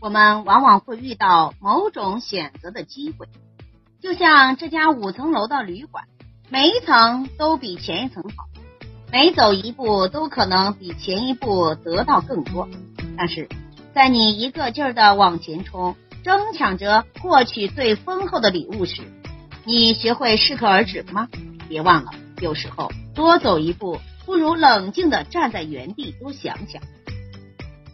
我们往往会遇到某种选择的机会，就像这家五层楼的旅馆，每一层都比前一层好，每走一步都可能比前一步得到更多。但是，在你一个劲儿的往前冲，争抢着获取最丰厚的礼物时，你学会适可而止了吗？别忘了，有时候多走一步，不如冷静的站在原地多想想。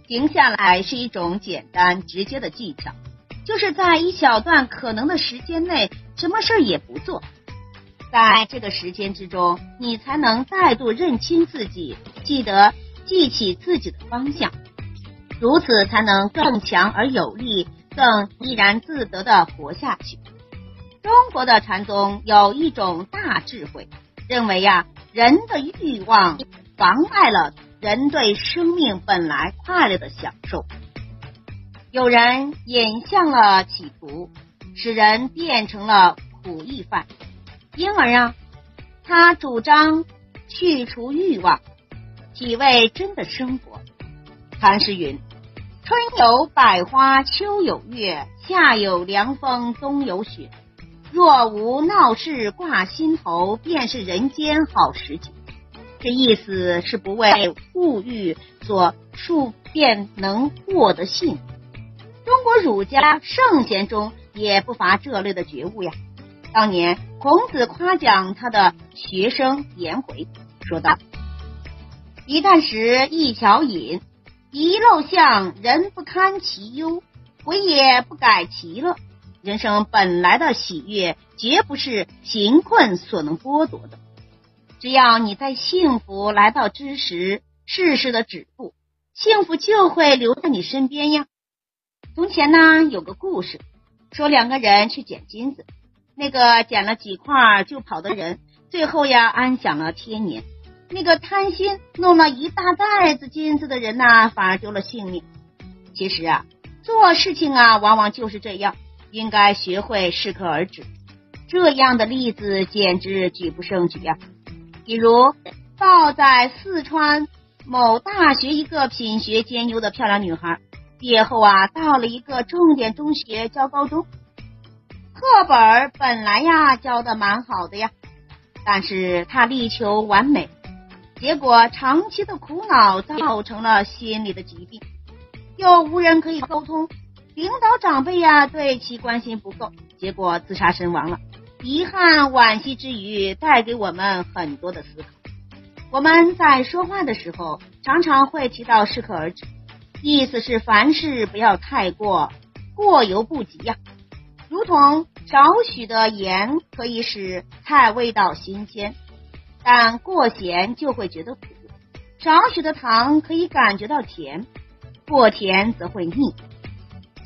停下来是一种简单直接的技巧，就是在一小段可能的时间内，什么事儿也不做，在这个时间之中，你才能再度认清自己，记得记起自己的方向，如此才能更强而有力、更怡然自得的活下去。中国的禅宗有一种大智慧，认为呀，人的欲望妨碍了。人对生命本来快乐的享受，有人引向了企图，使人变成了苦役犯。因而啊，他主张去除欲望，体味真的生活。禅师云：“春有百花，秋有月，夏有凉风，冬有雪。若无闹市挂心头，便是人间好时节。”这意思是不为物欲所束便能获得幸。中国儒家圣贤中也不乏这类的觉悟呀。当年孔子夸奖他的学生颜回，说道：“一旦时一巧饮，一陋巷，人不堪其忧，回也不改其乐。人生本来的喜悦，绝不是贫困所能剥夺的。”只要你在幸福来到之时适时的止步，幸福就会留在你身边呀。从前呢，有个故事说两个人去捡金子，那个捡了几块就跑的人，最后呀安享了天年；那个贪心弄了一大袋子金子的人呢，反而丢了性命。其实啊，做事情啊，往往就是这样，应该学会适可而止。这样的例子简直举不胜举呀。比如，报在四川某大学一个品学兼优的漂亮女孩，毕业后啊，到了一个重点中学教高中。课本本来呀教的蛮好的呀，但是她力求完美，结果长期的苦恼造成了心理的疾病，又无人可以沟通，领导长辈呀对其关心不够，结果自杀身亡了。遗憾、惋惜之余，带给我们很多的思考。我们在说话的时候，常常会提到“适可而止”，意思是凡事不要太过，过犹不及呀。如同少许的盐可以使菜味道新鲜，但过咸就会觉得苦；少许的糖可以感觉到甜，过甜则会腻。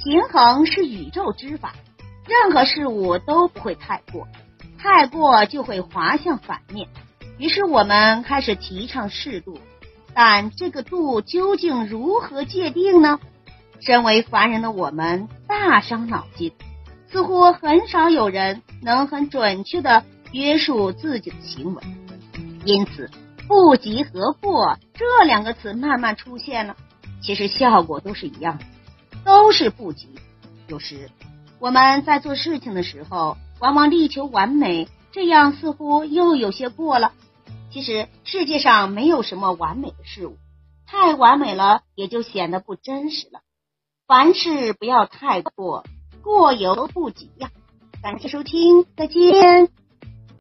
平衡是宇宙之法。任何事物都不会太过，太过就会滑向反面。于是我们开始提倡适度，但这个度究竟如何界定呢？身为凡人的我们大伤脑筋，似乎很少有人能很准确的约束自己的行为。因此，不及和过这两个词慢慢出现了。其实效果都是一样的，都是不及。有时。我们在做事情的时候，往往力求完美，这样似乎又有些过了。其实世界上没有什么完美的事物，太完美了也就显得不真实了。凡事不要太过，过犹不及呀。感谢收听，再见。